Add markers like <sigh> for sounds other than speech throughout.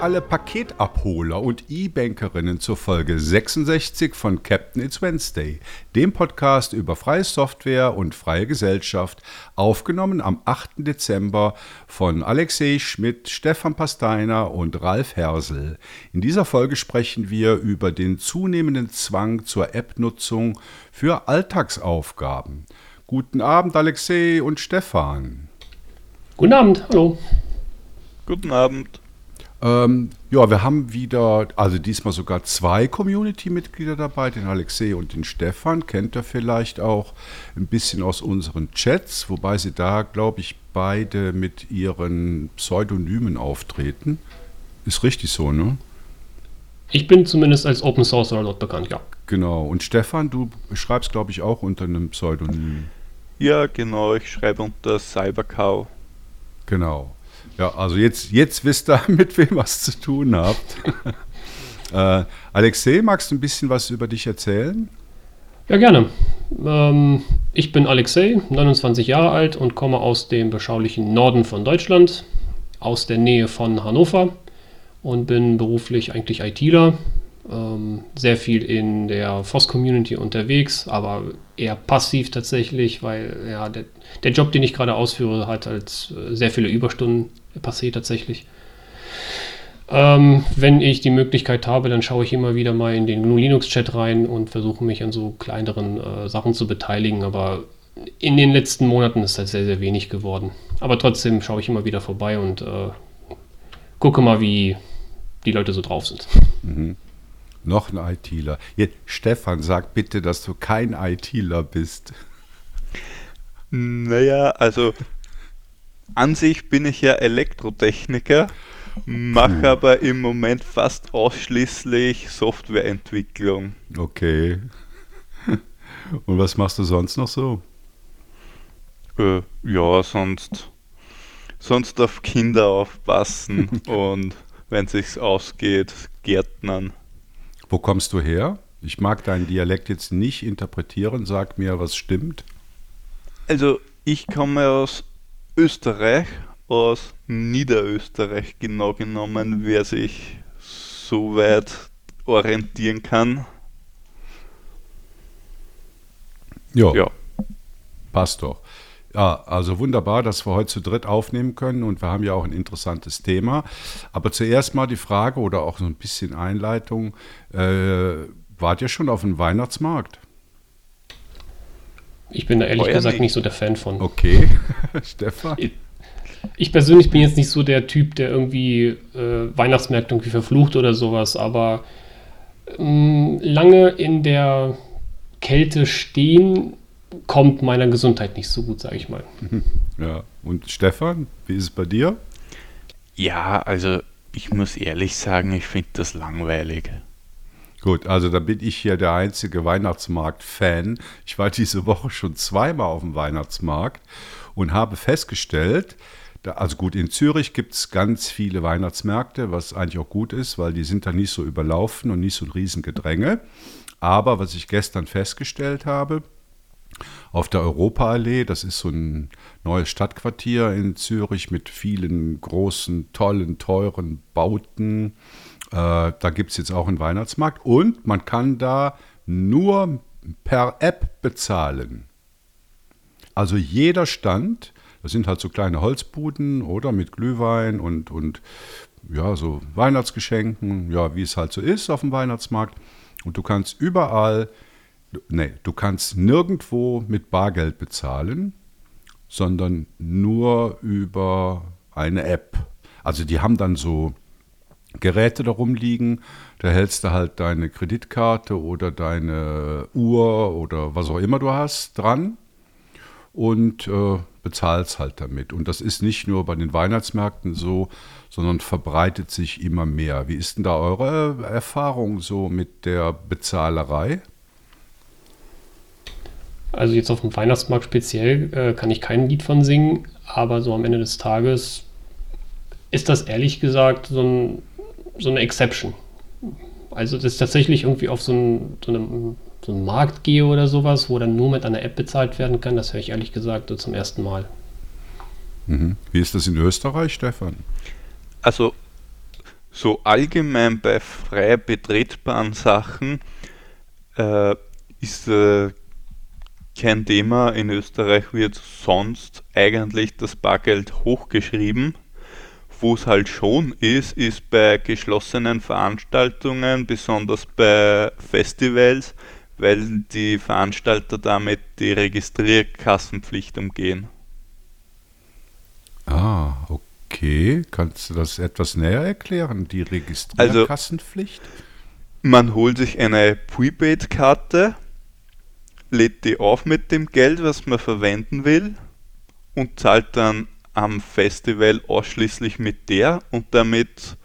alle Paketabholer und E-Bankerinnen zur Folge 66 von Captain It's Wednesday, dem Podcast über freie Software und freie Gesellschaft, aufgenommen am 8. Dezember von Alexei Schmidt, Stefan Pasteiner und Ralf Hersel. In dieser Folge sprechen wir über den zunehmenden Zwang zur App-Nutzung für Alltagsaufgaben. Guten Abend, Alexei und Stefan. Guten Abend, hallo. Guten Abend. Ähm, ja, wir haben wieder, also diesmal sogar zwei Community-Mitglieder dabei, den Alexei und den Stefan. Kennt ihr vielleicht auch ein bisschen aus unseren Chats, wobei sie da, glaube ich, beide mit ihren Pseudonymen auftreten. Ist richtig so, ne? Ich bin zumindest als Open Source dort bekannt, ja. Genau. Und Stefan, du schreibst, glaube ich, auch unter einem Pseudonym. Ja, genau. Ich schreibe unter Cybercow. Genau. Ja, also jetzt, jetzt wisst ihr, <laughs> mit wem was zu tun habt. <laughs> äh, Alexei, magst du ein bisschen was über dich erzählen? Ja, gerne. Ähm, ich bin Alexei, 29 Jahre alt und komme aus dem beschaulichen Norden von Deutschland, aus der Nähe von Hannover und bin beruflich eigentlich ITler. Ähm, sehr viel in der FOSS-Community unterwegs, aber eher passiv tatsächlich, weil ja, der, der Job, den ich gerade ausführe, hat halt äh, sehr viele Überstunden passiert tatsächlich. Ähm, wenn ich die Möglichkeit habe, dann schaue ich immer wieder mal in den GNU Linux Chat rein und versuche mich an so kleineren äh, Sachen zu beteiligen, aber in den letzten Monaten ist das sehr, sehr wenig geworden. Aber trotzdem schaue ich immer wieder vorbei und äh, gucke mal, wie die Leute so drauf sind. Mhm. Noch ein ITler. Jetzt, Stefan, sag bitte, dass du kein ITler bist. Naja, also an sich bin ich ja Elektrotechniker, mache hm. aber im Moment fast ausschließlich Softwareentwicklung. Okay. <laughs> Und was machst du sonst noch so? Äh, ja, sonst, sonst auf Kinder aufpassen <laughs> und wenn sich's ausgeht, Gärtnern. Wo kommst du her? Ich mag deinen Dialekt jetzt nicht interpretieren. Sag mir, was stimmt. Also, ich komme aus Österreich, aus Niederösterreich genau genommen, wer sich so weit orientieren kann. Ja. ja. Passt doch. Ja, also wunderbar, dass wir heute zu dritt aufnehmen können und wir haben ja auch ein interessantes Thema. Aber zuerst mal die Frage oder auch so ein bisschen Einleitung. Äh, wart ihr schon auf dem Weihnachtsmarkt? Ich bin da ehrlich Euer gesagt nicht. nicht so der Fan von. Okay, <laughs> Stefan? Ich, ich, persönlich bin jetzt nicht so der Typ, der irgendwie äh, Weihnachtsmärkte irgendwie verflucht oder sowas, aber ähm, lange in der Kälte stehen kommt meiner Gesundheit nicht so gut, sage ich mal. Ja, und Stefan, wie ist es bei dir? Ja, also ich muss ehrlich sagen, ich finde das langweilig. Gut, also da bin ich hier der einzige Weihnachtsmarkt-Fan. Ich war diese Woche schon zweimal auf dem Weihnachtsmarkt und habe festgestellt, also gut, in Zürich gibt es ganz viele Weihnachtsmärkte, was eigentlich auch gut ist, weil die sind da nicht so überlaufen und nicht so ein Riesengedränge. Aber was ich gestern festgestellt habe, auf der Europaallee. Das ist so ein neues Stadtquartier in Zürich mit vielen großen, tollen, teuren Bauten. Äh, da gibt es jetzt auch einen Weihnachtsmarkt und man kann da nur per App bezahlen. Also jeder Stand, das sind halt so kleine Holzbuden oder mit Glühwein und, und ja, so Weihnachtsgeschenken, ja, wie es halt so ist auf dem Weihnachtsmarkt. Und du kannst überall nee, du kannst nirgendwo mit Bargeld bezahlen, sondern nur über eine App. Also die haben dann so Geräte darum liegen, da hältst du halt deine Kreditkarte oder deine Uhr oder was auch immer du hast dran und äh, bezahlst halt damit. Und das ist nicht nur bei den Weihnachtsmärkten so, sondern verbreitet sich immer mehr. Wie ist denn da eure Erfahrung so mit der Bezahlerei? Also jetzt auf dem Weihnachtsmarkt speziell äh, kann ich kein Lied von singen, aber so am Ende des Tages ist das ehrlich gesagt so, ein, so eine Exception. Also das ist tatsächlich irgendwie auf so, ein, so, einem, so einen Markt gehe oder sowas, wo dann nur mit einer App bezahlt werden kann, das höre ich ehrlich gesagt so zum ersten Mal. Mhm. Wie ist das in Österreich, Stefan? Also so allgemein bei frei betretbaren Sachen äh, ist äh, kein Thema. In Österreich wird sonst eigentlich das Bargeld hochgeschrieben. Wo es halt schon ist, ist bei geschlossenen Veranstaltungen, besonders bei Festivals, weil die Veranstalter damit die Registrierkassenpflicht umgehen. Ah, okay. Kannst du das etwas näher erklären, die Registrierkassenpflicht? Also, man holt sich eine Prepaid-Karte, lädt die auf mit dem Geld, was man verwenden will und zahlt dann am Festival ausschließlich mit der und damit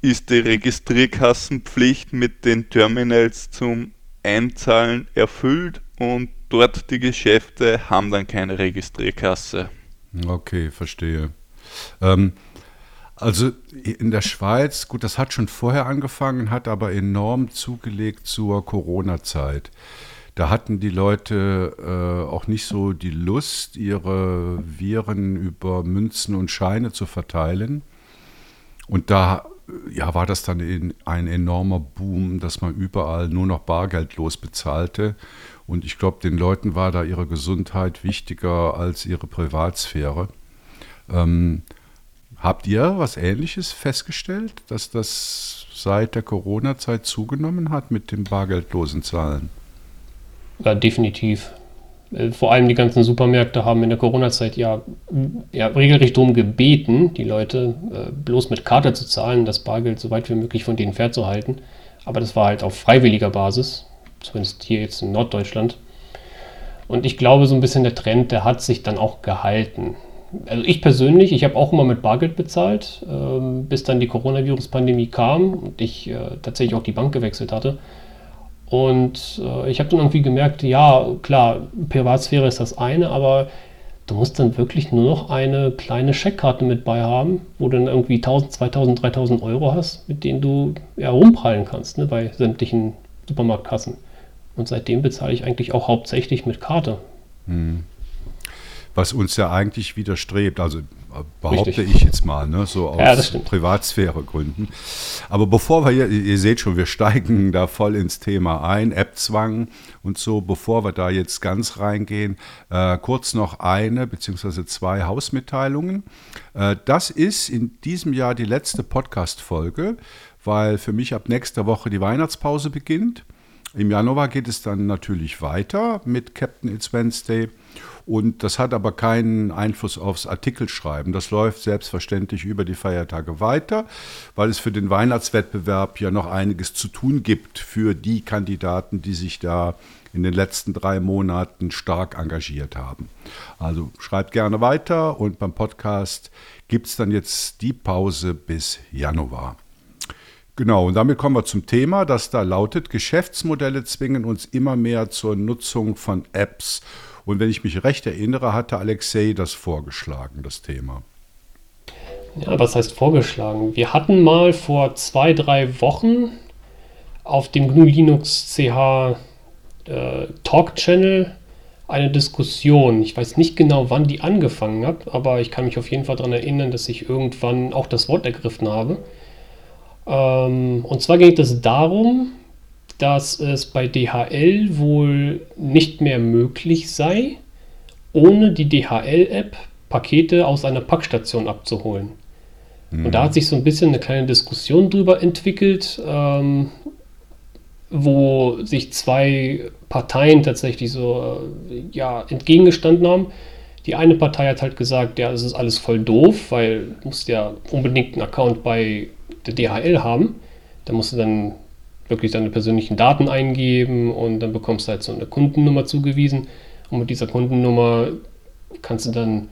ist die Registrierkassenpflicht mit den Terminals zum Einzahlen erfüllt und dort die Geschäfte haben dann keine Registrierkasse. Okay, verstehe. Ähm, also in der Schweiz, gut, das hat schon vorher angefangen, hat aber enorm zugelegt zur Corona-Zeit. Da hatten die Leute äh, auch nicht so die Lust, ihre Viren über Münzen und Scheine zu verteilen. Und da ja, war das dann in, ein enormer Boom, dass man überall nur noch bargeldlos bezahlte. Und ich glaube, den Leuten war da ihre Gesundheit wichtiger als ihre Privatsphäre. Ähm, habt ihr was Ähnliches festgestellt, dass das seit der Corona-Zeit zugenommen hat mit dem bargeldlosen Zahlen? Ja, definitiv. Äh, vor allem die ganzen Supermärkte haben in der Corona-Zeit ja, ja regelrecht darum gebeten, die Leute äh, bloß mit Karte zu zahlen, das Bargeld so weit wie möglich von denen fernzuhalten. Aber das war halt auf freiwilliger Basis, zumindest hier jetzt in Norddeutschland. Und ich glaube, so ein bisschen der Trend, der hat sich dann auch gehalten. Also ich persönlich, ich habe auch immer mit Bargeld bezahlt, ähm, bis dann die Coronavirus-Pandemie kam und ich äh, tatsächlich auch die Bank gewechselt hatte. Und äh, ich habe dann irgendwie gemerkt, ja, klar, Privatsphäre ist das eine, aber du musst dann wirklich nur noch eine kleine Scheckkarte mit bei haben, wo du dann irgendwie 1000, 2000, 3000 Euro hast, mit denen du ja, rumprallen kannst ne, bei sämtlichen Supermarktkassen. Und seitdem bezahle ich eigentlich auch hauptsächlich mit Karte. Hm was uns ja eigentlich widerstrebt. Also behaupte Richtig. ich jetzt mal, ne, so aus ja, Privatsphäregründen. Aber bevor wir hier, ihr seht schon, wir steigen da voll ins Thema ein, App-Zwang und so, bevor wir da jetzt ganz reingehen, äh, kurz noch eine beziehungsweise zwei Hausmitteilungen. Äh, das ist in diesem Jahr die letzte Podcast-Folge, weil für mich ab nächster Woche die Weihnachtspause beginnt. Im Januar geht es dann natürlich weiter mit Captain It's Wednesday. Und das hat aber keinen Einfluss aufs Artikelschreiben. Das läuft selbstverständlich über die Feiertage weiter, weil es für den Weihnachtswettbewerb ja noch einiges zu tun gibt für die Kandidaten, die sich da in den letzten drei Monaten stark engagiert haben. Also schreibt gerne weiter und beim Podcast gibt es dann jetzt die Pause bis Januar. Genau, und damit kommen wir zum Thema, das da lautet, Geschäftsmodelle zwingen uns immer mehr zur Nutzung von Apps und wenn ich mich recht erinnere, hatte Alexei das vorgeschlagen, das Thema. Ja, was heißt vorgeschlagen? Wir hatten mal vor zwei, drei Wochen auf dem GNU Linux CH äh, Talk Channel eine Diskussion. Ich weiß nicht genau, wann die angefangen hat, aber ich kann mich auf jeden Fall daran erinnern, dass ich irgendwann auch das Wort ergriffen habe. Ähm, und zwar geht es darum, dass es bei DHL wohl nicht mehr möglich sei, ohne die DHL-App Pakete aus einer Packstation abzuholen. Mhm. Und da hat sich so ein bisschen eine kleine Diskussion drüber entwickelt, ähm, wo sich zwei Parteien tatsächlich so äh, ja, entgegengestanden haben. Die eine Partei hat halt gesagt, ja, das ist alles voll doof, weil du musst ja unbedingt einen Account bei der DHL haben. Da musst du dann wirklich deine persönlichen Daten eingeben und dann bekommst du halt so eine Kundennummer zugewiesen. Und mit dieser Kundennummer kannst du dann,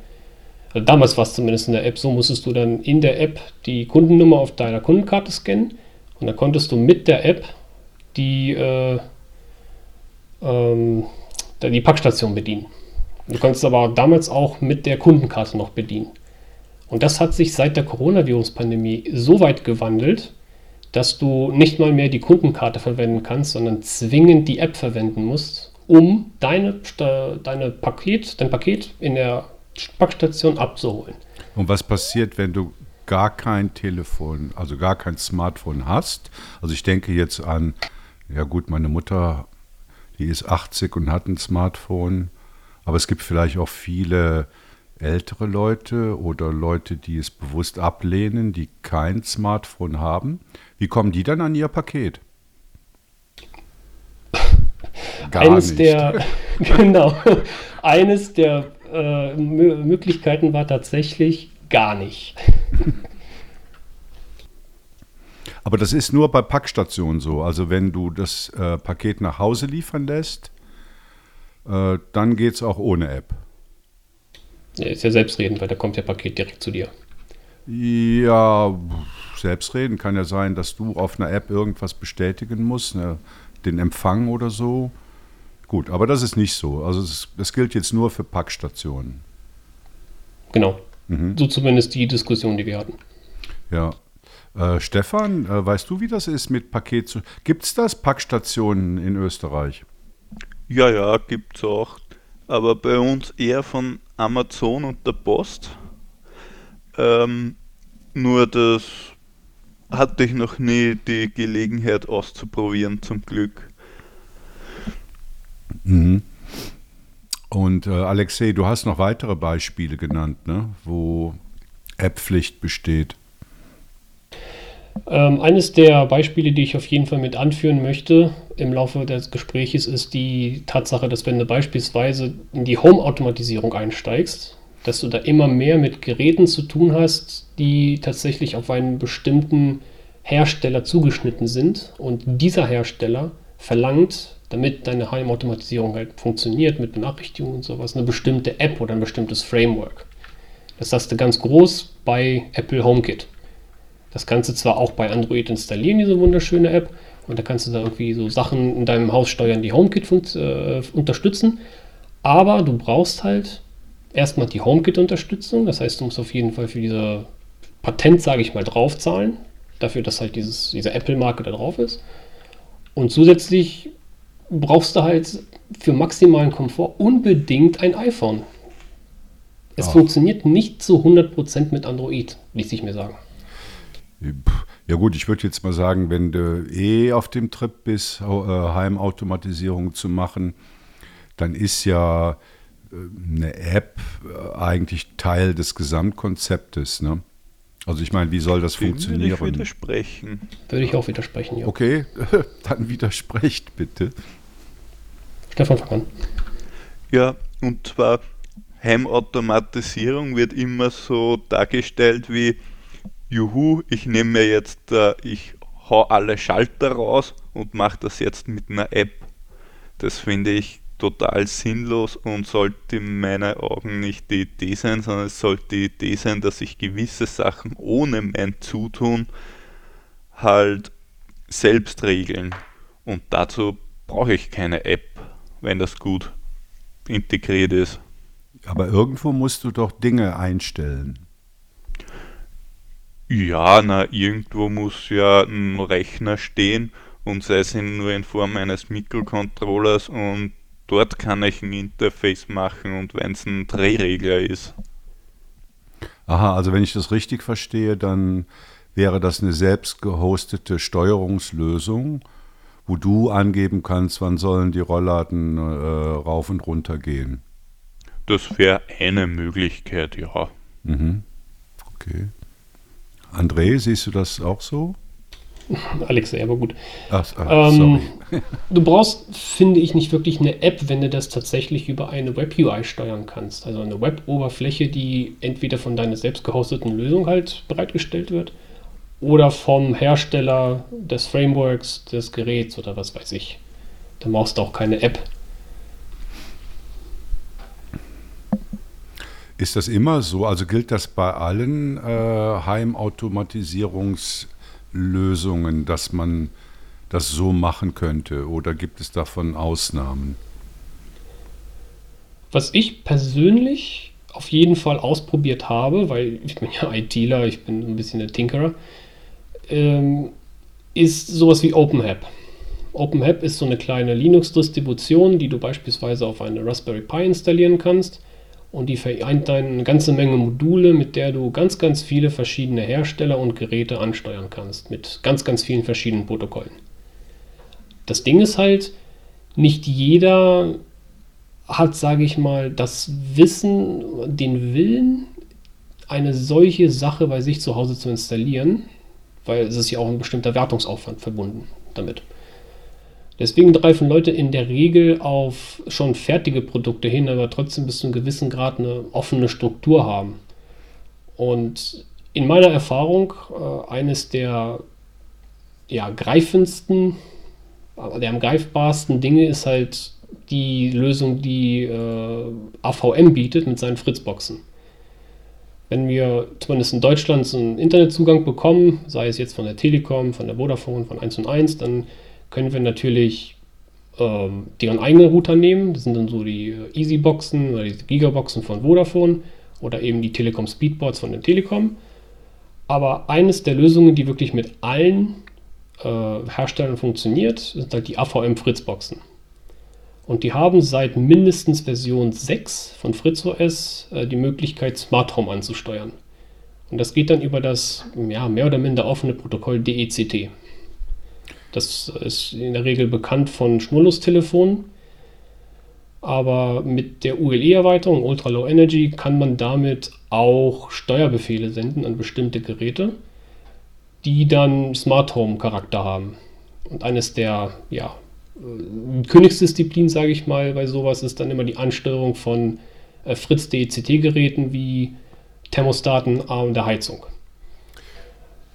also damals war es zumindest in der App so, musstest du dann in der App die Kundennummer auf deiner Kundenkarte scannen und dann konntest du mit der App die, äh, ähm, die Packstation bedienen. Du konntest aber damals auch mit der Kundenkarte noch bedienen. Und das hat sich seit der Coronavirus-Pandemie so weit gewandelt, dass du nicht mal mehr die Kundenkarte verwenden kannst, sondern zwingend die App verwenden musst, um deine, deine Paket, dein Paket in der Packstation abzuholen. Und was passiert, wenn du gar kein Telefon, also gar kein Smartphone hast. Also ich denke jetzt an, ja gut, meine Mutter, die ist 80 und hat ein Smartphone, aber es gibt vielleicht auch viele ältere Leute oder Leute, die es bewusst ablehnen, die kein Smartphone haben. Wie kommen die dann an ihr Paket? Gar eines nicht. der <laughs> genau eines der äh, Möglichkeiten war tatsächlich gar nicht. <laughs> Aber das ist nur bei Packstationen so. Also wenn du das äh, Paket nach Hause liefern lässt, äh, dann geht es auch ohne App. Ja, ist ja selbstredend, weil da kommt ja Paket direkt zu dir. Ja, selbstredend kann ja sein, dass du auf einer App irgendwas bestätigen musst, ne, den Empfang oder so. Gut, aber das ist nicht so. Also das gilt jetzt nur für Packstationen. Genau. Mhm. So zumindest die Diskussion, die wir hatten. Ja. Äh, Stefan, äh, weißt du, wie das ist mit Paket zu. Gibt es das Packstationen in Österreich? Ja, ja, gibt es auch. Aber bei uns eher von Amazon und der Post. Ähm, nur das hatte ich noch nie die Gelegenheit auszuprobieren, zum Glück. Mhm. Und äh, Alexei, du hast noch weitere Beispiele genannt, ne? wo App-Pflicht besteht. Ähm, eines der Beispiele, die ich auf jeden Fall mit anführen möchte im Laufe des Gesprächs, ist die Tatsache, dass wenn du beispielsweise in die Home-Automatisierung einsteigst, dass du da immer mehr mit Geräten zu tun hast, die tatsächlich auf einen bestimmten Hersteller zugeschnitten sind und dieser Hersteller verlangt, damit deine Heimautomatisierung halt funktioniert mit Benachrichtigungen und sowas, eine bestimmte App oder ein bestimmtes Framework. Das hast du ganz groß bei Apple HomeKit. Das kannst du zwar auch bei Android installieren, diese wunderschöne App, und da kannst du da irgendwie so Sachen in deinem Haus steuern, die HomeKit äh, unterstützen, aber du brauchst halt erstmal die HomeKit-Unterstützung, das heißt, du musst auf jeden Fall für diese Patent, sage ich mal, draufzahlen, dafür, dass halt dieses, diese Apple-Marke da drauf ist. Und zusätzlich brauchst du halt für maximalen Komfort unbedingt ein iPhone. Es Ach. funktioniert nicht zu 100% mit Android, ließ ich mir sagen. Ja gut, ich würde jetzt mal sagen, wenn du eh auf dem Trip bist, äh, Heimautomatisierung zu machen, dann ist ja eine App äh, eigentlich Teil des Gesamtkonzeptes. Ne? Also ich meine, wie soll das Dem funktionieren? Würde ich widersprechen. Würde ich auch widersprechen, ja. Okay, <laughs> dann widersprecht bitte. Stefan, fang an. Ja, und zwar Heimautomatisierung wird immer so dargestellt wie, juhu, ich nehme mir jetzt, äh, ich hau alle Schalter raus und mache das jetzt mit einer App. Das finde ich total sinnlos und sollte in meinen Augen nicht die Idee sein, sondern es sollte die Idee sein, dass ich gewisse Sachen ohne mein Zutun halt selbst regeln. Und dazu brauche ich keine App wenn das gut integriert ist. Aber irgendwo musst du doch Dinge einstellen. Ja, na, irgendwo muss ja ein Rechner stehen und sei es nur in Form eines Mikrocontrollers und dort kann ich ein Interface machen und wenn es ein Drehregler ist. Aha, also wenn ich das richtig verstehe, dann wäre das eine selbst gehostete Steuerungslösung wo du angeben kannst, wann sollen die Rollladen äh, rauf und runter gehen. Das wäre eine Möglichkeit, ja. Mhm. Okay. André, siehst du das auch so? <laughs> Alex, aber gut. Ach, ach, ähm, du brauchst, finde ich, nicht wirklich eine App, wenn du das tatsächlich über eine Web-UI steuern kannst. Also eine Web-Oberfläche, die entweder von deiner selbst gehosteten Lösung halt bereitgestellt wird oder vom Hersteller des Frameworks des Geräts oder was weiß ich. Da brauchst du auch keine App. Ist das immer so? Also gilt das bei allen äh, Heimautomatisierungslösungen, dass man das so machen könnte? Oder gibt es davon Ausnahmen? Was ich persönlich auf jeden Fall ausprobiert habe, weil ich bin ja <laughs> ITler, ich bin ein bisschen der Tinkerer, ähm, ist sowas wie OpenHAP. OpenHAP ist so eine kleine Linux-Distribution, die du beispielsweise auf eine Raspberry Pi installieren kannst und die vereint eine ganze Menge Module, mit der du ganz, ganz viele verschiedene Hersteller und Geräte ansteuern kannst, mit ganz, ganz vielen verschiedenen Protokollen. Das Ding ist halt, nicht jeder hat, sage ich mal, das Wissen, den Willen, eine solche Sache bei sich zu Hause zu installieren, weil es ist ja auch ein bestimmter Wertungsaufwand verbunden damit. Deswegen greifen Leute in der Regel auf schon fertige Produkte hin, aber trotzdem bis zu einem gewissen Grad eine offene Struktur haben. Und in meiner Erfahrung äh, eines der ja, greifendsten, der am greifbarsten Dinge ist halt die Lösung, die äh, AVM bietet mit seinen Fritzboxen. Wenn wir zumindest in Deutschland so einen Internetzugang bekommen, sei es jetzt von der Telekom, von der Vodafone, von 1 und 1, dann können wir natürlich ähm, deren eigenen Router nehmen. Das sind dann so die äh, Easyboxen oder die Gigaboxen von Vodafone oder eben die Telekom Speedboards von der Telekom. Aber eines der Lösungen, die wirklich mit allen äh, Herstellern funktioniert, sind halt die AVM Fritzboxen. Und die haben seit mindestens Version 6 von FritzOS äh, die Möglichkeit, Smart Home anzusteuern. Und das geht dann über das ja, mehr oder minder offene Protokoll DECT. Das ist in der Regel bekannt von Schnurlustelefonen. Aber mit der ULE-Erweiterung Ultra Low Energy kann man damit auch Steuerbefehle senden an bestimmte Geräte, die dann Smart Home Charakter haben. Und eines der ja, äh, Königsdisziplinen, sage ich mal, bei sowas ist dann immer die Ansteuerung von äh, Fritz DECT-Geräten wie Thermostaten und der Heizung.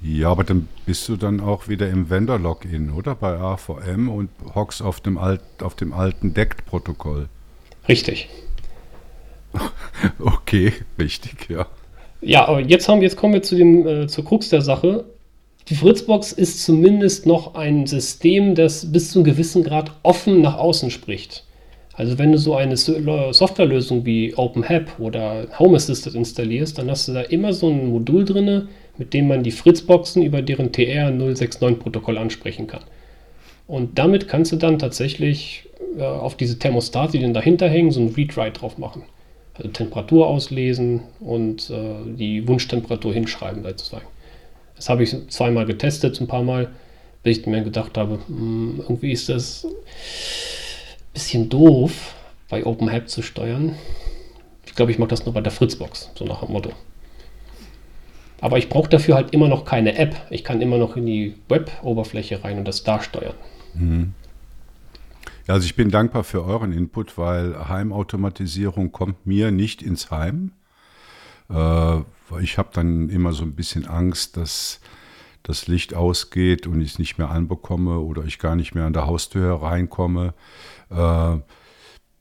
Ja, aber dann bist du dann auch wieder im Vendor-Login, oder? Bei AVM und hockst auf dem, alt, auf dem alten DECT-Protokoll. Richtig. <laughs> okay, richtig, ja. Ja, aber jetzt, haben, jetzt kommen wir zu dem, äh, zur Krux der Sache. Die Fritzbox ist zumindest noch ein System, das bis zu einem gewissen Grad offen nach außen spricht. Also wenn du so eine Softwarelösung wie OpenHAB oder Home Assistant installierst, dann hast du da immer so ein Modul drin, mit dem man die Fritzboxen über deren TR069-Protokoll ansprechen kann. Und damit kannst du dann tatsächlich äh, auf diese Thermostate, die dann dahinter hängen, so ein Read-Write drauf machen. Also Temperatur auslesen und äh, die Wunschtemperatur hinschreiben sozusagen. Das habe ich zweimal getestet, ein paar Mal, bis ich mir gedacht habe, mh, hm, irgendwie ist das ein bisschen doof, bei OpenHAB zu steuern. Ich glaube, ich mache das nur bei der Fritzbox, so nach dem Motto. Aber ich brauche dafür halt immer noch keine App. Ich kann immer noch in die Web-Oberfläche rein und das da steuern. Mhm. Also ich bin dankbar für euren Input, weil Heimautomatisierung kommt mir nicht ins Heim. Äh, ich habe dann immer so ein bisschen Angst, dass das Licht ausgeht und ich es nicht mehr anbekomme oder ich gar nicht mehr an der Haustür reinkomme. Äh,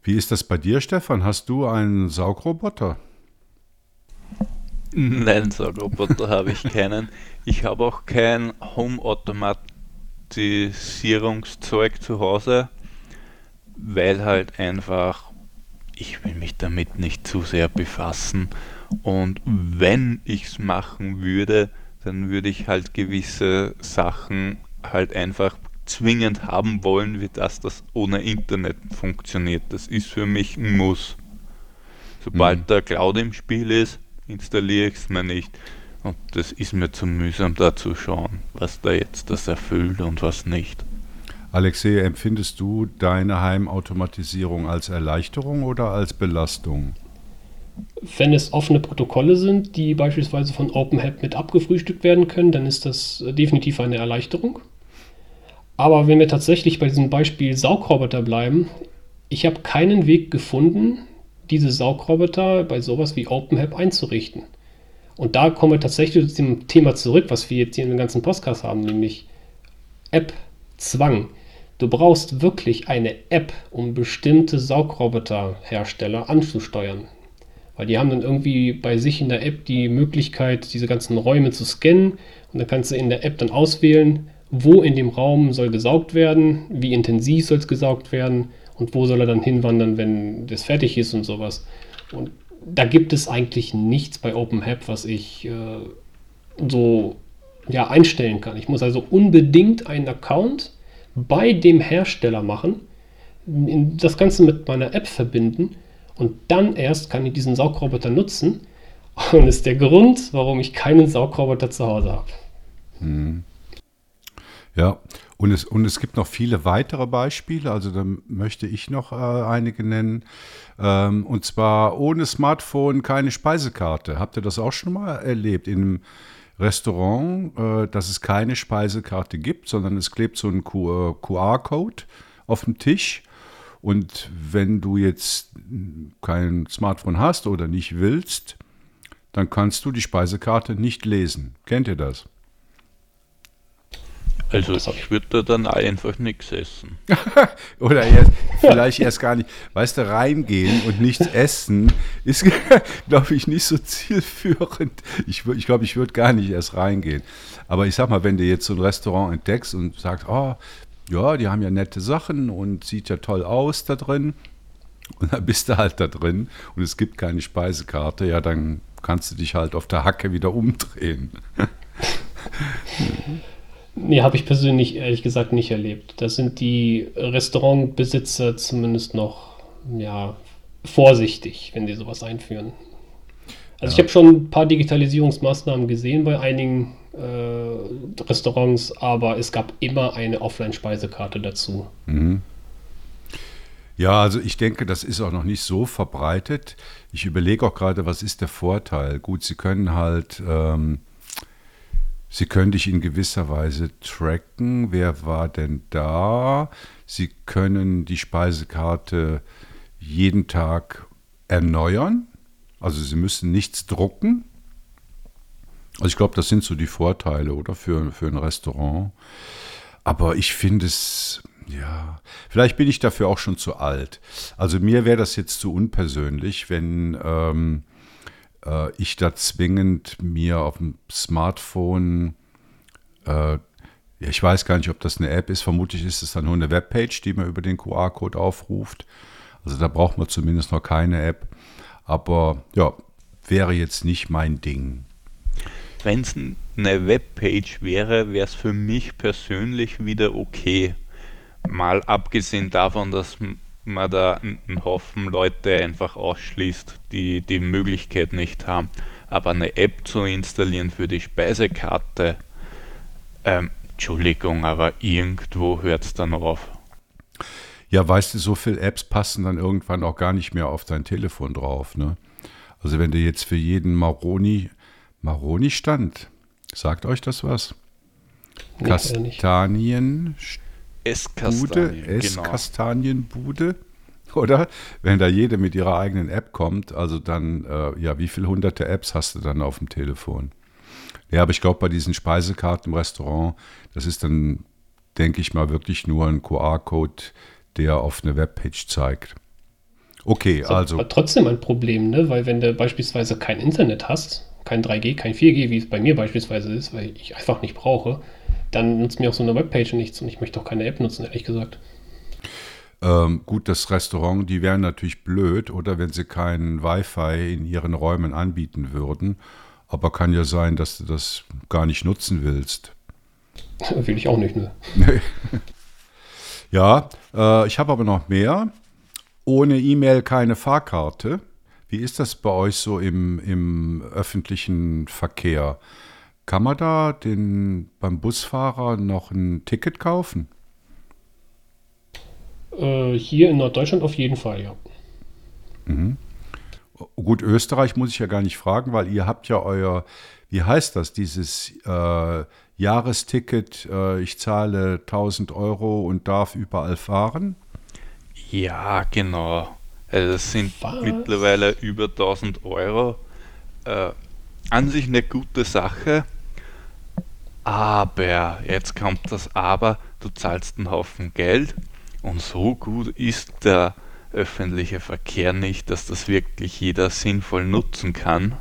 wie ist das bei dir, Stefan? Hast du einen Saugroboter? Nein, Saugroboter habe ich keinen. Ich habe auch kein Home-Automatisierungszeug zu Hause, weil halt einfach ich will mich damit nicht zu sehr befassen. Und wenn ich es machen würde, dann würde ich halt gewisse Sachen halt einfach zwingend haben wollen, wie das das ohne Internet funktioniert. Das ist für mich ein Muss. Sobald mhm. der Cloud im Spiel ist, installiere ich es mir nicht. Und das ist mir zu mühsam da zu schauen, was da jetzt das erfüllt und was nicht. Alexei, empfindest du deine Heimautomatisierung als Erleichterung oder als Belastung? Wenn es offene Protokolle sind, die beispielsweise von OpenHAB mit abgefrühstückt werden können, dann ist das definitiv eine Erleichterung. Aber wenn wir tatsächlich bei diesem Beispiel Saugroboter bleiben, ich habe keinen Weg gefunden, diese Saugroboter bei sowas wie OpenHAB einzurichten. Und da kommen wir tatsächlich zu dem Thema zurück, was wir jetzt hier in dem ganzen Podcast haben, nämlich App-Zwang. Du brauchst wirklich eine App, um bestimmte Saugroboterhersteller anzusteuern. Weil die haben dann irgendwie bei sich in der App die Möglichkeit, diese ganzen Räume zu scannen. Und dann kannst du in der App dann auswählen, wo in dem Raum soll gesaugt werden, wie intensiv soll es gesaugt werden und wo soll er dann hinwandern, wenn das fertig ist und sowas. Und da gibt es eigentlich nichts bei OpenHAB, was ich äh, so ja, einstellen kann. Ich muss also unbedingt einen Account bei dem Hersteller machen, das Ganze mit meiner App verbinden Und dann erst kann ich diesen Saugroboter nutzen. <laughs> Und ist der Grund, warum ich keinen Saugroboter zu Hause habe. Hm. Ja, und es, und es gibt noch viele weitere Beispiele, also da möchte ich noch äh, einige nennen. Ähm, und zwar ohne Smartphone keine Speisekarte. Habt ihr das auch schon mal erlebt? In einem Restaurant, äh, dass es keine Speisekarte gibt, sondern es klebt so ein QR-Code auf dem Tisch. Und wenn du jetzt kein Smartphone hast oder nicht willst, dann kannst du die Speisekarte nicht lesen. Kennt ihr das? Also ich würde da dann einfach nichts essen. <laughs> Oder erst, vielleicht erst gar nicht. Weißt du, reingehen und nichts essen ist, <laughs> glaube ich, nicht so zielführend. Ich, ich glaube, ich würde gar nicht erst reingehen. Aber ich sag mal, wenn du jetzt so ein Restaurant entdeckst und sagst, oh, ja, die haben ja nette Sachen und sieht ja toll aus da drin. <laughs> Und dann bist du halt da drin und es gibt keine Speisekarte, ja, dann kannst du dich halt auf der Hacke wieder umdrehen. Nee, habe ich persönlich ehrlich gesagt nicht erlebt. Da sind die Restaurantbesitzer zumindest noch ja, vorsichtig, wenn die sowas einführen. Also ja. ich habe schon ein paar Digitalisierungsmaßnahmen gesehen bei einigen äh, Restaurants, aber es gab immer eine Offline-Speisekarte dazu. Mhm. Ja, also ich denke, das ist auch noch nicht so verbreitet. Ich überlege auch gerade, was ist der Vorteil? Gut, Sie können halt ähm, Sie können dich in gewisser Weise tracken. Wer war denn da? Sie können die Speisekarte jeden Tag erneuern. Also Sie müssen nichts drucken. Also ich glaube, das sind so die Vorteile, oder? Für, für ein Restaurant. Aber ich finde es, ja, vielleicht bin ich dafür auch schon zu alt. Also mir wäre das jetzt zu unpersönlich, wenn ähm, äh, ich da zwingend mir auf dem Smartphone, äh, ich weiß gar nicht, ob das eine App ist, vermutlich ist es dann nur eine Webpage, die man über den QR-Code aufruft. Also da braucht man zumindest noch keine App. Aber ja, wäre jetzt nicht mein Ding. Wenn es eine Webpage wäre, wäre es für mich persönlich wieder okay. Mal abgesehen davon, dass man da einen Haufen Leute einfach ausschließt, die die Möglichkeit nicht haben. Aber eine App zu installieren für die Speisekarte, ähm, Entschuldigung, aber irgendwo hört es dann auf. Ja, weißt du, so viele Apps passen dann irgendwann auch gar nicht mehr auf dein Telefon drauf. Ne? Also wenn du jetzt für jeden Maroni, Maroni stand, sagt euch das was? Nee, Kastanien, Esskastanien, Esskastanienbude, genau. oder? Wenn da jede mit ihrer eigenen App kommt, also dann, äh, ja, wie viele hunderte Apps hast du dann auf dem Telefon? Ja, aber ich glaube, bei diesen Speisekarten im Restaurant, das ist dann, denke ich mal, wirklich nur ein QR-Code, der auf eine Webpage zeigt. Okay, ist also. Aber trotzdem ein Problem, ne? Weil wenn du beispielsweise kein Internet hast, kein 3G, kein 4G, wie es bei mir beispielsweise ist, weil ich einfach nicht brauche, dann nutzt mir auch so eine Webpage nichts und ich möchte auch keine App nutzen, ehrlich gesagt. Ähm, gut, das Restaurant, die wären natürlich blöd, oder wenn sie kein Wi-Fi in ihren Räumen anbieten würden. Aber kann ja sein, dass du das gar nicht nutzen willst. <laughs> Will ich auch nicht, ne? <laughs> ja, äh, ich habe aber noch mehr. Ohne E-Mail keine Fahrkarte. Wie ist das bei euch so im, im öffentlichen Verkehr? Kann man da den, beim Busfahrer noch ein Ticket kaufen? Äh, hier in Norddeutschland auf jeden Fall, ja. Mhm. Gut, Österreich muss ich ja gar nicht fragen, weil ihr habt ja euer, wie heißt das, dieses äh, Jahresticket, äh, ich zahle 1000 Euro und darf überall fahren? Ja, genau. Also das sind Was? mittlerweile über 1000 Euro. Äh, an sich eine gute Sache. Aber, jetzt kommt das Aber, du zahlst einen Haufen Geld und so gut ist der öffentliche Verkehr nicht, dass das wirklich jeder sinnvoll nutzen kann.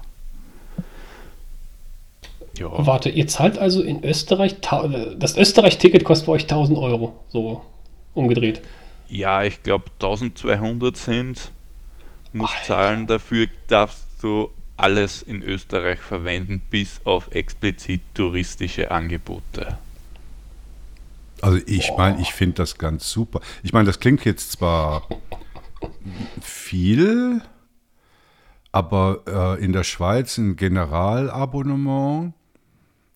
Ja. Warte, ihr zahlt also in Österreich, das Österreich-Ticket kostet bei euch 1000 Euro, so umgedreht. Ja, ich glaube 1200 sind, Alter. zahlen, dafür darfst du alles in Österreich verwenden, bis auf explizit touristische Angebote. Also ich meine, ich finde das ganz super. Ich meine, das klingt jetzt zwar viel, aber äh, in der Schweiz ein Generalabonnement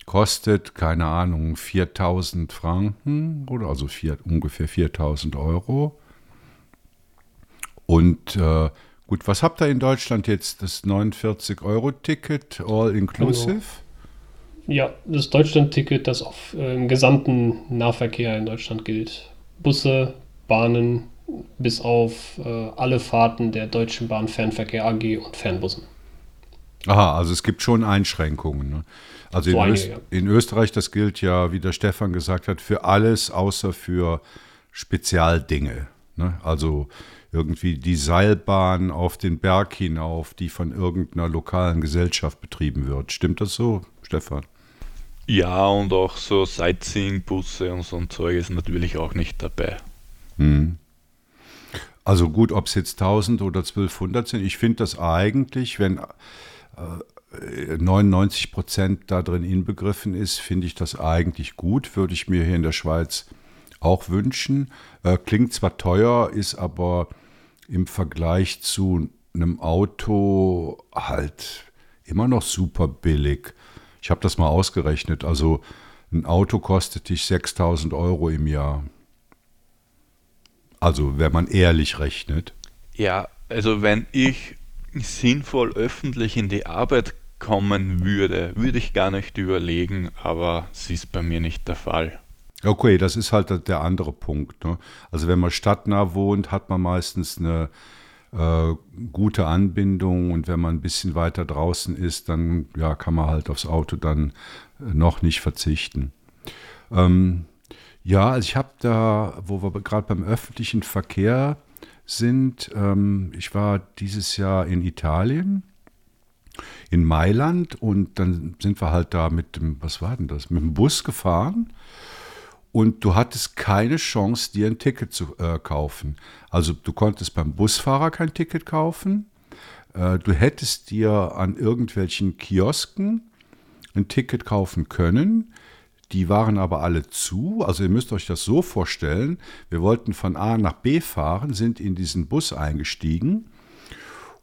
kostet, keine Ahnung, 4000 Franken oder also vier, ungefähr 4000 Euro. Und äh, gut, was habt ihr in Deutschland jetzt? Das 49-Euro-Ticket, all inclusive? Ja, das Deutschland-Ticket, das auf äh, im gesamten Nahverkehr in Deutschland gilt. Busse, Bahnen, bis auf äh, alle Fahrten der Deutschen Bahn Fernverkehr AG und Fernbussen. Aha, also es gibt schon Einschränkungen. Ne? Also So in, einige, Öst ja. in Österreich, das gilt ja, wie der Stefan gesagt hat, für alles außer für Spezialdinge. Ne? Also irgendwie die Seilbahn auf den Berg hinauf, die von irgendeiner lokalen Gesellschaft betrieben wird. Stimmt das so, Stefan? Ja, und auch so Sightseeing-Busse und so ein Zeug ist natürlich auch nicht dabei. Hm. Also gut, ob es jetzt 1000 oder 1200 sind, ich finde das eigentlich, wenn äh, 99 Prozent da drin inbegriffen ist, finde ich das eigentlich gut, würde ich mir hier in der Schweiz auch wünschen. Äh, klingt zwar teuer, ist aber im Vergleich zu einem Auto halt immer noch super billig. Ich habe das mal ausgerechnet, also ein Auto kostet dich 6000 Euro im Jahr. Also, wenn man ehrlich rechnet. Ja, also wenn ich sinnvoll öffentlich in die Arbeit kommen würde, würde ich gar nicht überlegen, aber es ist bei mir nicht der Fall. Okay, das ist halt der andere Punkt. Ne? Also, wenn man stadtnah wohnt, hat man meistens eine äh, gute Anbindung und wenn man ein bisschen weiter draußen ist, dann ja, kann man halt aufs Auto dann äh, noch nicht verzichten. Ähm, ja, also ich habe da, wo wir gerade beim öffentlichen Verkehr sind, ähm, ich war dieses Jahr in Italien, in Mailand und dann sind wir halt da mit dem, was war denn das, mit dem Bus gefahren und du hattest keine Chance, dir ein Ticket zu äh, kaufen. Also du konntest beim Busfahrer kein Ticket kaufen, äh, du hättest dir an irgendwelchen Kiosken ein Ticket kaufen können. Die waren aber alle zu. Also ihr müsst euch das so vorstellen. Wir wollten von A nach B fahren, sind in diesen Bus eingestiegen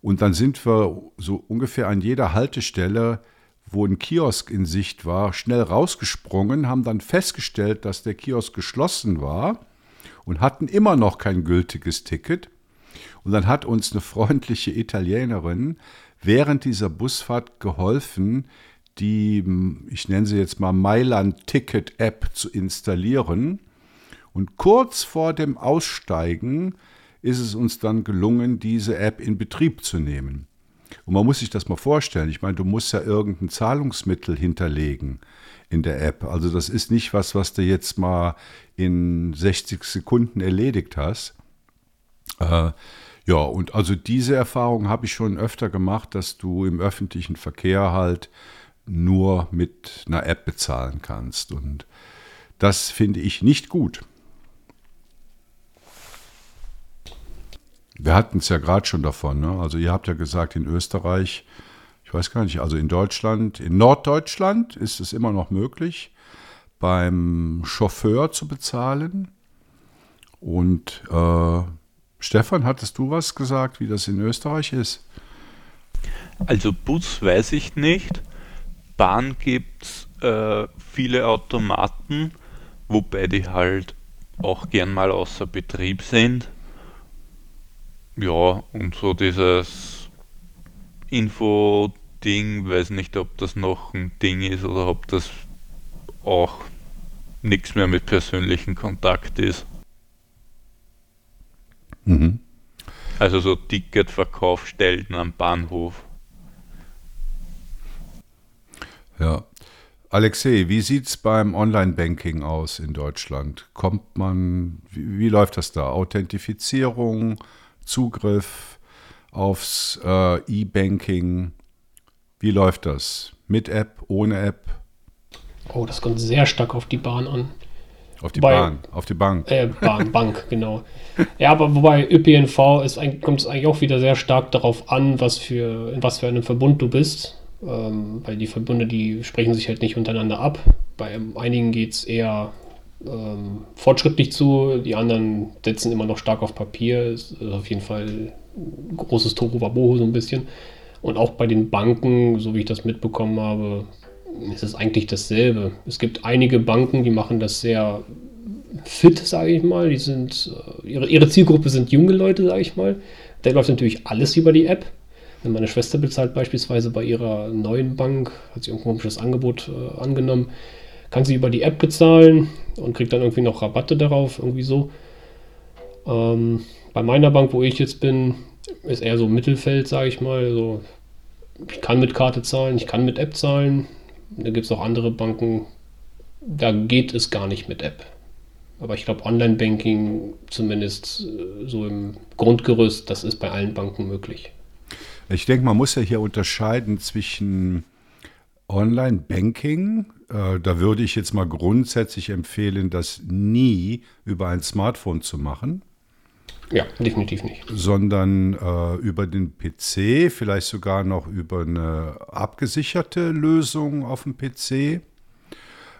und dann sind wir so ungefähr an jeder Haltestelle, wo ein Kiosk in Sicht war, schnell rausgesprungen, haben dann festgestellt, dass der Kiosk geschlossen war und hatten immer noch kein gültiges Ticket. Und dann hat uns eine freundliche Italienerin während dieser Busfahrt geholfen, die, ich nenne sie jetzt mal Mailand Ticket App zu installieren. Und kurz vor dem Aussteigen ist es uns dann gelungen, diese App in Betrieb zu nehmen. Und man muss sich das mal vorstellen. Ich meine, du musst ja irgendein Zahlungsmittel hinterlegen in der App. Also das ist nicht was, was du jetzt mal in 60 Sekunden erledigt hast. Äh, ja, und also diese Erfahrung habe ich schon öfter gemacht, dass du im öffentlichen Verkehr halt nur mit einer App bezahlen kannst. Und das finde ich nicht gut. Wir hatten es ja gerade schon davon. Ne? Also ihr habt ja gesagt, in Österreich, ich weiß gar nicht, also in Deutschland, in Norddeutschland ist es immer noch möglich, beim Chauffeur zu bezahlen. Und äh, Stefan, hattest du was gesagt, wie das in Österreich ist? Also Bus weiß ich nicht. Bahn gibt es äh, viele Automaten, wobei die halt auch gern mal außer Betrieb sind. Ja, und so dieses Info-Ding, weiß nicht, ob das noch ein Ding ist oder ob das auch nichts mehr mit persönlichem Kontakt ist. Mhm. Also so Ticketverkaufsstellen am Bahnhof. Ja. Alexei, wie sieht es beim Online-Banking aus in Deutschland? Kommt man, wie, wie läuft das da? Authentifizierung, Zugriff aufs äh, E-Banking, wie läuft das? Mit App, ohne App? Oh, das kommt sehr stark auf die Bahn an. Auf die Bei- Bahn, auf die Bank. Äh, Bahn, Bank, <laughs> genau. Ja, aber wobei ÖPNV ist, kommt es eigentlich auch wieder sehr stark darauf an, was für, in was für einem Verbund du bist. Ähm, weil die Verbunde, die sprechen sich halt nicht untereinander ab. Bei einigen geht es eher ähm, fortschrittlich zu. Die anderen setzen immer noch stark auf Papier. Ist auf jeden Fall ein großes Tohuwabohu so ein bisschen. Und auch bei den Banken, so wie ich das mitbekommen habe, ist es eigentlich dasselbe. Es gibt einige Banken, die machen das sehr fit, sage ich mal. Die sind, äh, ihre, ihre Zielgruppe sind junge Leute, sage ich mal. Da läuft natürlich alles über die App. Wenn meine Schwester bezahlt beispielsweise bei ihrer neuen Bank, hat sie ein komisches Angebot äh, angenommen, kann sie über die App bezahlen und kriegt dann irgendwie noch Rabatte darauf, irgendwie so. Ähm, bei meiner Bank, wo ich jetzt bin, ist eher so Mittelfeld, sage ich mal. Also ich kann mit Karte zahlen, ich kann mit App zahlen. Da gibt es auch andere Banken, da geht es gar nicht mit App. Aber ich glaube, Online-Banking, zumindest äh, so im Grundgerüst, das ist bei allen Banken möglich. Ich denke, man muss ja hier unterscheiden zwischen Online-Banking. Äh, da würde ich jetzt mal grundsätzlich empfehlen, das nie über ein Smartphone zu machen. Ja, definitiv nicht. Sondern äh, über den PC, vielleicht sogar noch über eine abgesicherte Lösung auf dem PC.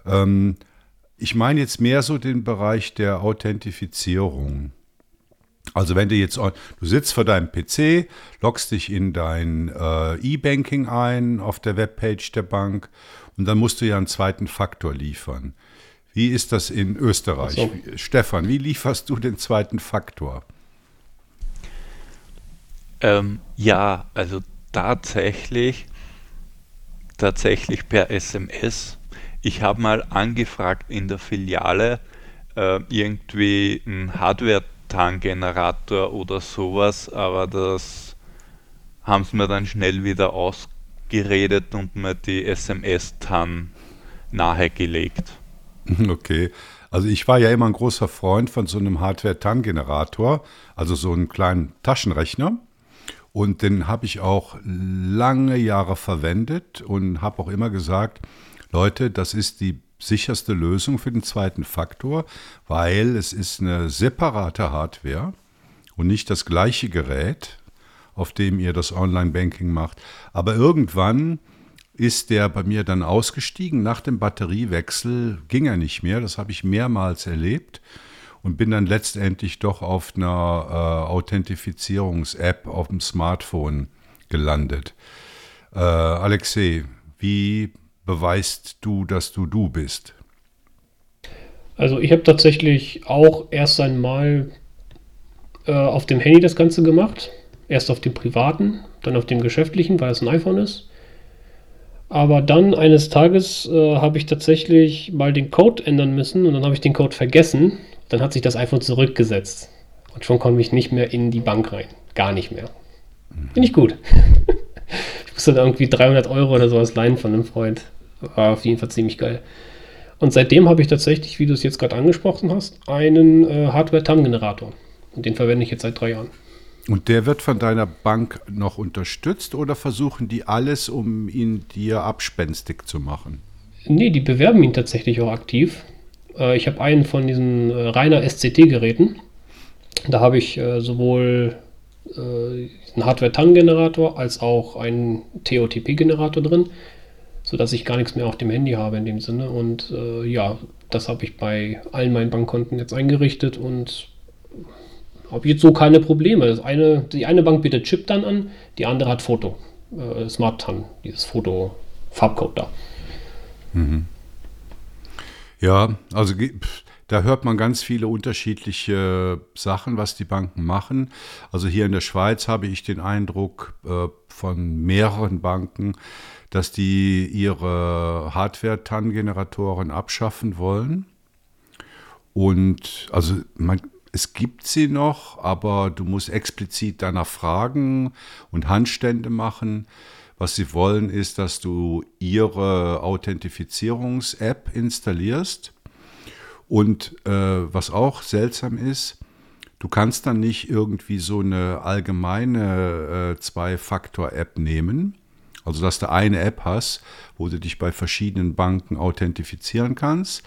Ähm, ich meine jetzt mehr so den Bereich der Authentifizierung. Also wenn du jetzt, du sitzt vor deinem PC, loggst dich in dein äh, E-Banking ein auf der Webpage der Bank und dann musst du ja einen zweiten Faktor liefern. Wie ist das in Österreich? So. Stefan, wie lieferst du den zweiten Faktor? Ähm, ja, also tatsächlich, tatsächlich per SMS. Ich habe mal angefragt in der Filiale äh, irgendwie einen Hardware-TAN-Generator oder sowas, aber das haben sie mir dann schnell wieder ausgeredet und mir die SMS-TAN nahegelegt. <laughs> Okay. Also ich war ja immer ein großer Freund von so einem Hardware-TAN-Generator, also so einem kleinen Taschenrechner. Und den habe ich auch lange Jahre verwendet und habe auch immer gesagt, Leute, das ist die sicherste Lösung für den zweiten Faktor, weil es ist eine separate Hardware und nicht das gleiche Gerät, auf dem ihr das Online-Banking macht. Aber irgendwann ist der bei mir dann ausgestiegen. Nach dem Batteriewechsel ging er nicht mehr. Das habe ich mehrmals erlebt und bin dann letztendlich doch auf einer äh, Authentifizierungs-App auf dem Smartphone gelandet. Äh, Alexei, wie beweist du, dass du du bist? Also ich habe tatsächlich auch erst einmal äh, auf dem Handy das Ganze gemacht. Erst auf dem privaten, dann auf dem geschäftlichen, weil es ein iPhone ist. Aber dann eines Tages äh, habe ich tatsächlich mal den Code ändern müssen und dann habe ich den Code vergessen dann hat sich das iPhone zurückgesetzt. Und schon komme ich nicht mehr in die Bank rein. Gar nicht mehr. Finde ich gut. <laughs> ich musste dann irgendwie 300 Euro oder sowas leihen von einem Freund. War auf jeden Fall ziemlich geil. Und seitdem habe ich tatsächlich, wie du es jetzt gerade angesprochen hast, einen äh, Hardware-TAM-Generator. Und den verwende ich jetzt seit drei Jahren. Und der wird von deiner Bank noch unterstützt oder versuchen die alles, um ihn dir abspenstig zu machen? Nee, die bewerben ihn tatsächlich auch aktiv. Äh, ich habe einen von diesen äh, reiner SCT-Geräten. Da habe ich äh, sowohl einen Hardware-TAN-Generator als auch einen TOTP-Generator drin, sodass ich gar nichts mehr auf dem Handy habe in dem Sinne. Und ja, das habe ich bei allen meinen Bankkonten jetzt eingerichtet und habe jetzt so keine Probleme. Das eine, die eine Bank bietet Chip dann an, die andere hat Foto. Äh, Smart TAN, dieses Foto-Farbcode da. Mhm. Ja, also da hört man ganz viele unterschiedliche Sachen, was die Banken machen. Also hier in der Schweiz habe ich den Eindruck äh, von mehreren Banken, dass die ihre Hardware-TAN-Generatoren abschaffen wollen. Und also man, es gibt sie noch, aber du musst explizit danach fragen und Handstände machen. Was sie wollen, ist, dass du ihre Authentifizierungs-App installierst. Und äh, was auch seltsam ist, du kannst dann nicht irgendwie so eine allgemeine äh, Zwei-Faktor-App nehmen. Also, dass du eine App hast, wo du dich bei verschiedenen Banken authentifizieren kannst.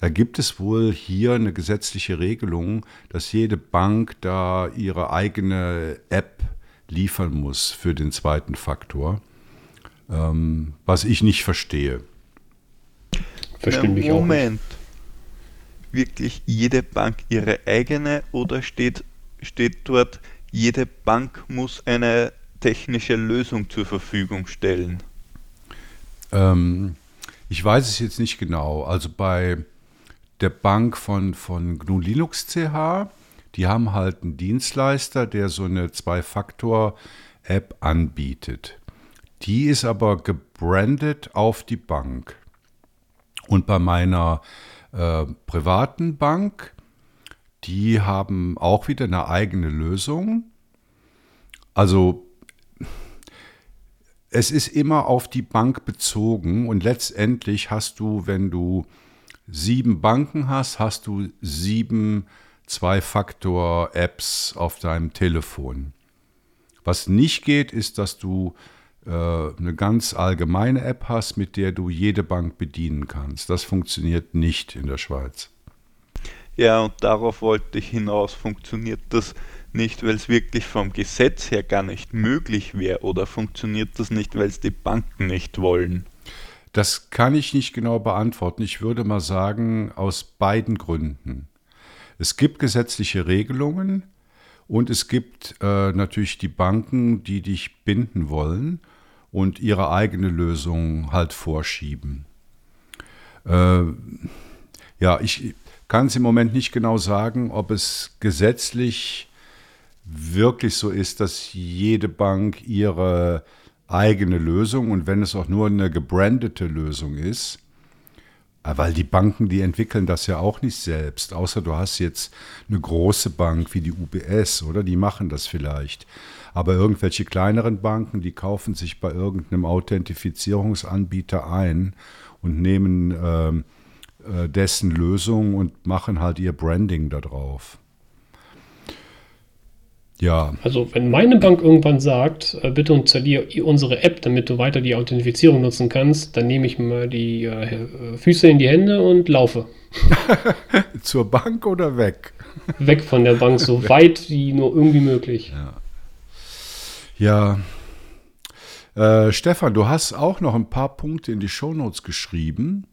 Da gibt es wohl hier eine gesetzliche Regelung, dass jede Bank da ihre eigene App liefern muss für den zweiten Faktor ähm, was ich nicht verstehe. Verstehe mich Moment. wirklich jede Bank ihre eigene oder steht, steht dort, jede Bank muss eine technische Lösung zur Verfügung stellen? Ähm, ich weiß es jetzt nicht genau. Also bei der Bank von, von GNU Linux CH, die haben halt einen Dienstleister, der so eine Zwei-Faktor-App anbietet. Die ist aber gebrandet auf die Bank. Und bei meiner äh, privaten Bank, die haben auch wieder eine eigene Lösung. Also es ist immer auf die Bank bezogen und letztendlich hast du, wenn du sieben Banken hast, hast du sieben Zwei-Faktor-Apps auf deinem Telefon. Was nicht geht, ist, dass du äh, eine ganz allgemeine App hast, mit der du jede Bank bedienen kannst. Das funktioniert nicht in der Schweiz. Ja, und darauf wollte ich hinaus. Funktioniert das nicht, weil es wirklich vom Gesetz her gar nicht möglich wäre oder funktioniert das nicht, weil es die Banken nicht wollen? Das kann ich nicht genau beantworten. Ich würde mal sagen, aus beiden Gründen. Es gibt gesetzliche Regelungen und es gibt äh, natürlich die Banken, die dich binden wollen und ihre eigene Lösung halt vorschieben. Äh, ja, ich kann es im Moment nicht genau sagen, ob es gesetzlich wirklich so ist, dass jede Bank ihre eigene Lösung und wenn es auch nur eine gebrandete Lösung ist, äh, weil die Banken, die entwickeln das ja auch nicht selbst, außer du hast jetzt eine große Bank wie die UBS, oder? Die machen das vielleicht. Aber irgendwelche kleineren Banken, die kaufen sich bei irgendeinem Authentifizierungsanbieter ein und nehmen ähm, äh, dessen Lösung und machen halt ihr Branding da drauf. Ja. Also wenn meine Bank irgendwann sagt, äh, bitte installiere unsere App, damit du weiter die Authentifizierung nutzen kannst, dann nehme ich mal die äh, Füße in die Hände und laufe. <laughs> Zur Bank oder weg? Weg von der Bank, so <laughs> weit wie nur irgendwie möglich. Ja. ja. Äh, Stefan, du hast auch noch ein paar Punkte in die Shownotes geschrieben.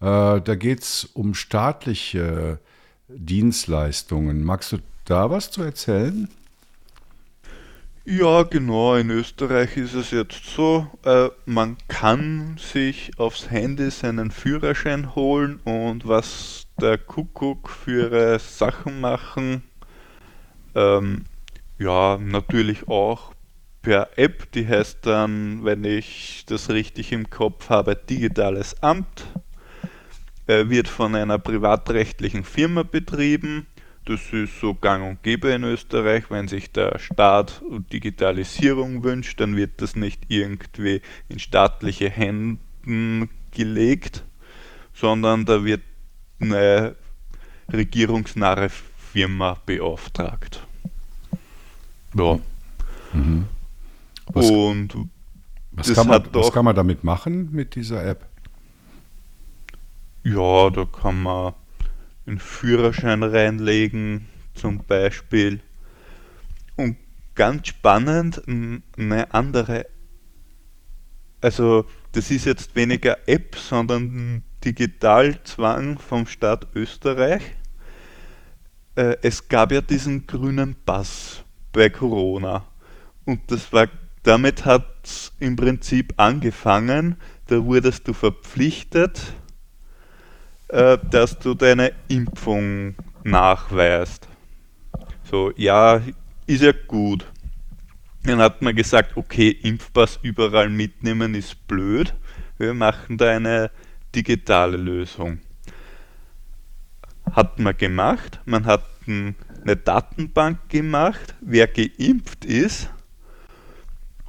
Äh, da geht es um staatliche Dienstleistungen. Magst du da was zu erzählen? Ja, genau. In Österreich ist es jetzt so, äh, man kann sich aufs Handy seinen Führerschein holen und was der Kuckuck für ihre Sachen machen. Ähm, ja, natürlich auch per App, die heißt dann, wenn ich das richtig im Kopf habe, Digitales Amt. Äh, wird von einer privatrechtlichen Firma betrieben das ist so gang und gäbe in Österreich. Wenn sich der Staat Digitalisierung wünscht, dann wird das nicht irgendwie in staatliche Händen gelegt, sondern da wird eine regierungsnahe Firma beauftragt. Ja. Mhm. Was, und was kann, man, was kann man damit machen mit dieser App? Ja, da kann man einen Führerschein reinlegen zum Beispiel. Und ganz spannend, eine andere, also das ist jetzt weniger App, sondern Digitalzwang vom Staat Österreich. Äh, es gab ja diesen grünen Pass bei Corona. Und das war, damit hat es im Prinzip angefangen. Da wurdest du verpflichtet, äh, dass du deine Impfung nachweist. So, ja, ist ja gut. Dann hat man gesagt, okay, Impfpass überall mitnehmen ist blöd. Wir machen da eine digitale Lösung. Hat man gemacht. Man hat eine Datenbank gemacht, wer geimpft ist.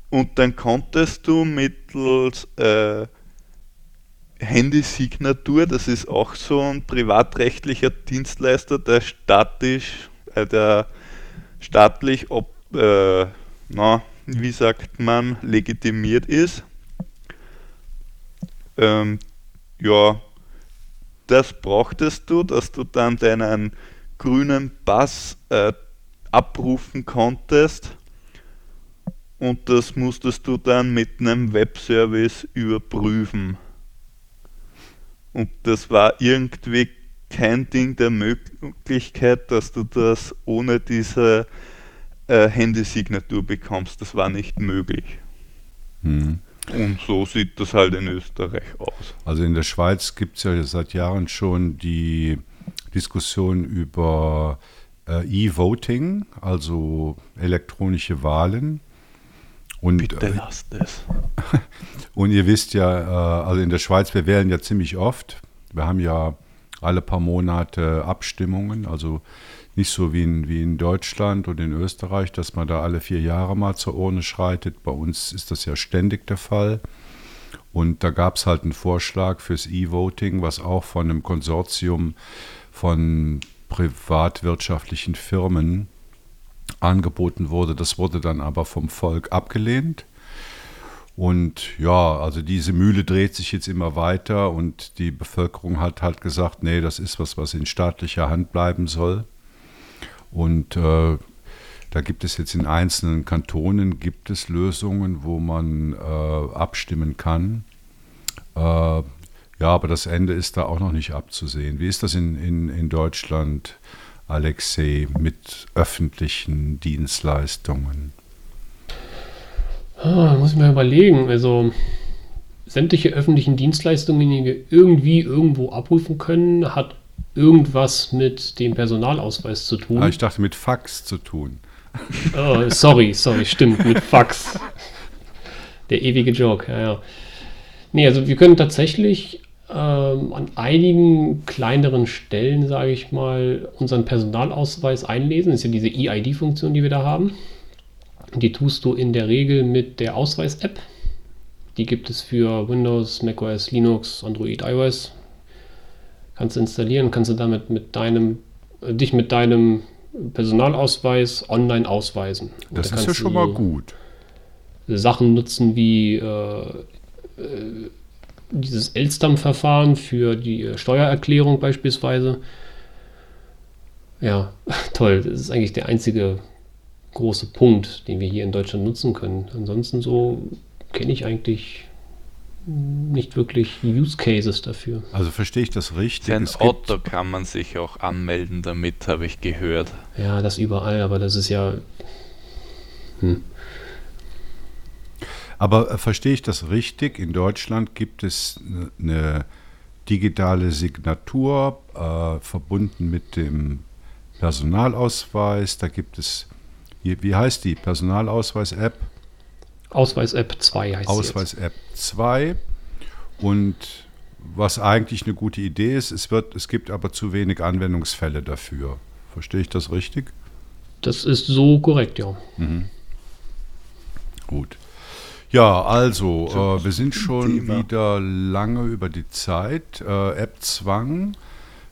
Und dann konntest du mittels äh, Handysignatur, das ist auch so ein privatrechtlicher Dienstleister, der statisch, äh, der staatlich, ob, äh, na, wie sagt man, legitimiert ist. Ähm, ja, das brauchtest du, dass du dann deinen grünen Pass äh, abrufen konntest und das musstest du dann mit einem Webservice überprüfen. Und das war irgendwie kein Ding der Möglichkeit, dass du das ohne diese äh, Handysignatur bekommst. Das war nicht möglich. Hm. Und so sieht das halt in Österreich aus. Also in der Schweiz gibt es ja seit Jahren schon die Diskussion über äh, E-Voting, also elektronische Wahlen. Und, Bitte äh, lasst es. <laughs> und ihr wisst ja, äh, also in der Schweiz, wir wählen ja ziemlich oft. Wir haben ja alle paar Monate Abstimmungen, also nicht so wie in, wie in Deutschland und in Österreich, dass man da alle vier Jahre mal zur Urne schreitet. Bei uns ist das ja ständig der Fall. Und da gab es halt einen Vorschlag fürs E-Voting, was auch von einem Konsortium von privatwirtschaftlichen Firmen angeboten wurde. Das wurde dann aber vom Volk abgelehnt. Und ja, also diese Mühle dreht sich jetzt immer weiter und die Bevölkerung hat halt gesagt, nee, das ist was, was in staatlicher Hand bleiben soll. Und äh, da gibt es jetzt in einzelnen Kantonen gibt es Lösungen, wo man äh, abstimmen kann. Äh, ja, aber das Ende ist da auch noch nicht abzusehen. Wie ist das in, in, in Deutschland, Alexei, mit öffentlichen Dienstleistungen? Ah, muss ich mal überlegen. Also sämtliche öffentlichen Dienstleistungen, die wir irgendwie irgendwo abrufen können, hat irgendwas mit dem Personalausweis zu tun. Ah, ich dachte mit Fax zu tun. <laughs> Oh, sorry, sorry, stimmt, mit Fax. Der ewige Joke, ja, ja. Nee, also wir können tatsächlich ähm, an einigen kleineren Stellen, sage ich mal, unseren Personalausweis einlesen. Das ist ja diese EID-Funktion, die wir da haben. Die tust du in der Regel mit der Ausweis-App. Die gibt es für Windows, macOS, Linux, Android, iOS. Kannst du installieren, kannst du damit mit deinem, äh, dich mit deinem Personalausweis online ausweisen. Und Das da ist ja schon mal gut. Sachen nutzen wie äh, äh, dieses Elstam-Verfahren für die äh, Steuererklärung beispielsweise. Ja, <laughs> toll. Das ist eigentlich der einzige große Punkt, den wir hier in Deutschland nutzen können. Ansonsten so kenne ich eigentlich nicht wirklich Use Cases dafür. Also verstehe ich das richtig? Sein Es gibt- Auto kann man sich auch anmelden damit, habe ich gehört. Ja, das überall, aber das ist ja. Hm. Aber äh, verstehe ich das richtig? In Deutschland gibt es ne- eine digitale Signatur äh, verbunden mit dem Personalausweis. Da gibt es, wie, heißt die? Personalausweis-App? Ausweis-App 2 heißt. Ausweis-App 2. Und was eigentlich eine gute Idee ist, es, wird, es gibt aber zu wenig Anwendungsfälle dafür. Verstehe ich das richtig? Das ist so korrekt, ja. Gut. Ja, also, äh, wir sind schon Thema. wieder lange über die Zeit. Äh, App-Zwang,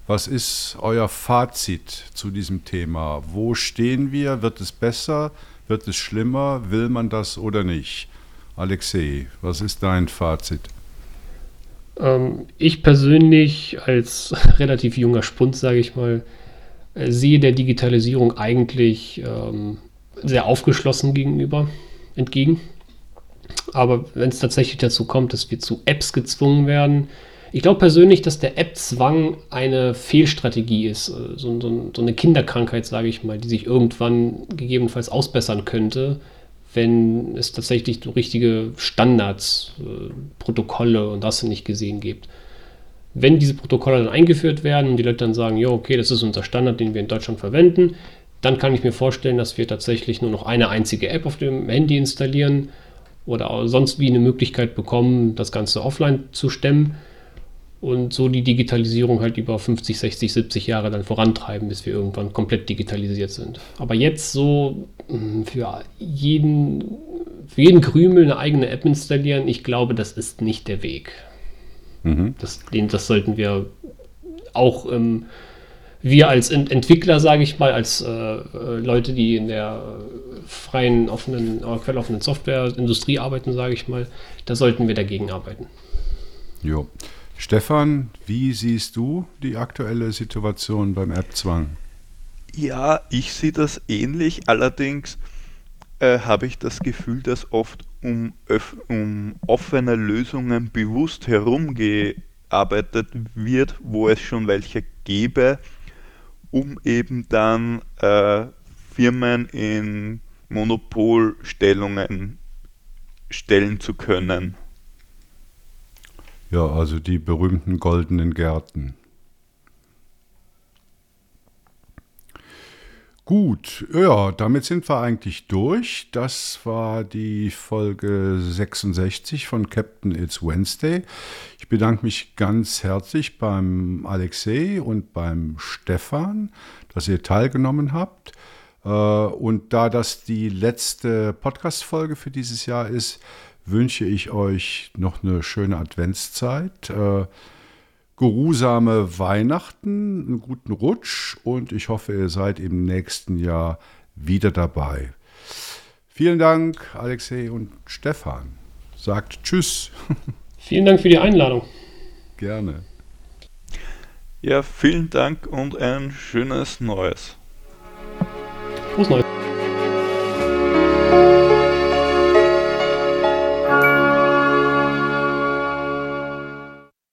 was ist euer Fazit zu diesem Thema? Wo stehen wir? Wird es besser? Wird es schlimmer? Will man das oder nicht? Alexei, was ist dein Fazit? Ähm, ich persönlich als <laughs> relativ junger Spund, sage ich mal, äh, sehe der Digitalisierung eigentlich ähm, sehr aufgeschlossen gegenüber, entgegen. Aber wenn es tatsächlich dazu kommt, dass wir zu Apps gezwungen werden, ich glaube persönlich, dass der App-Zwang eine Fehlstrategie ist, äh, so, so, so eine Kinderkrankheit, sage ich mal, die sich irgendwann gegebenenfalls ausbessern könnte, wenn es tatsächlich so richtige Standards, äh, Protokolle und das nicht gesehen gibt. Wenn diese Protokolle dann eingeführt werden und die Leute dann sagen, ja, okay, das ist unser Standard, den wir in Deutschland verwenden, dann kann ich mir vorstellen, dass wir tatsächlich nur noch eine einzige App auf dem Handy installieren oder sonst wie eine Möglichkeit bekommen, das Ganze offline zu stemmen und so die Digitalisierung halt über 50, 60, 70 Jahre dann vorantreiben, bis wir irgendwann komplett digitalisiert sind. Aber jetzt so mh, für jeden, für jeden Krümel eine eigene App installieren, ich glaube, das ist nicht der Weg. Mhm. Das, den, das sollten wir auch ähm, wir als Ent Entwickler, sage ich mal, als äh, äh, Leute, die in der äh, freien, offenen, äh, quelloffenen Softwareindustrie arbeiten, sage ich mal, da sollten wir dagegen arbeiten. Jo. Stefan, wie siehst du die aktuelle Situation beim App-Zwang? Ja, ich sehe das ähnlich, allerdings äh, habe ich das Gefühl, dass oft um, um offene Lösungen bewusst ausgearbeitet wird, wo es schon welche gäbe, um eben dann äh, Firmen in Monopolstellungen stellen zu können. Ja, also die berühmten goldenen Gärten. Gut, ja, damit sind wir eigentlich durch. Das war die Folge 66 von Captain It's Wednesday. Bedanke mich ganz herzlich beim Alexei und beim Stefan, dass ihr teilgenommen habt. Äh, und da das die letzte Podcast-Folge für dieses Jahr ist, wünsche ich euch noch eine schöne Adventszeit, äh, geruhsame Weihnachten, einen guten Rutsch und ich hoffe, ihr seid im nächsten Jahr wieder dabei. Vielen Dank, Alexei und Stefan. Sagt Tschüss. <laughs> Vielen Dank für die Einladung. Gerne. Ja, vielen Dank und ein schönes Neues. Frohes Neues.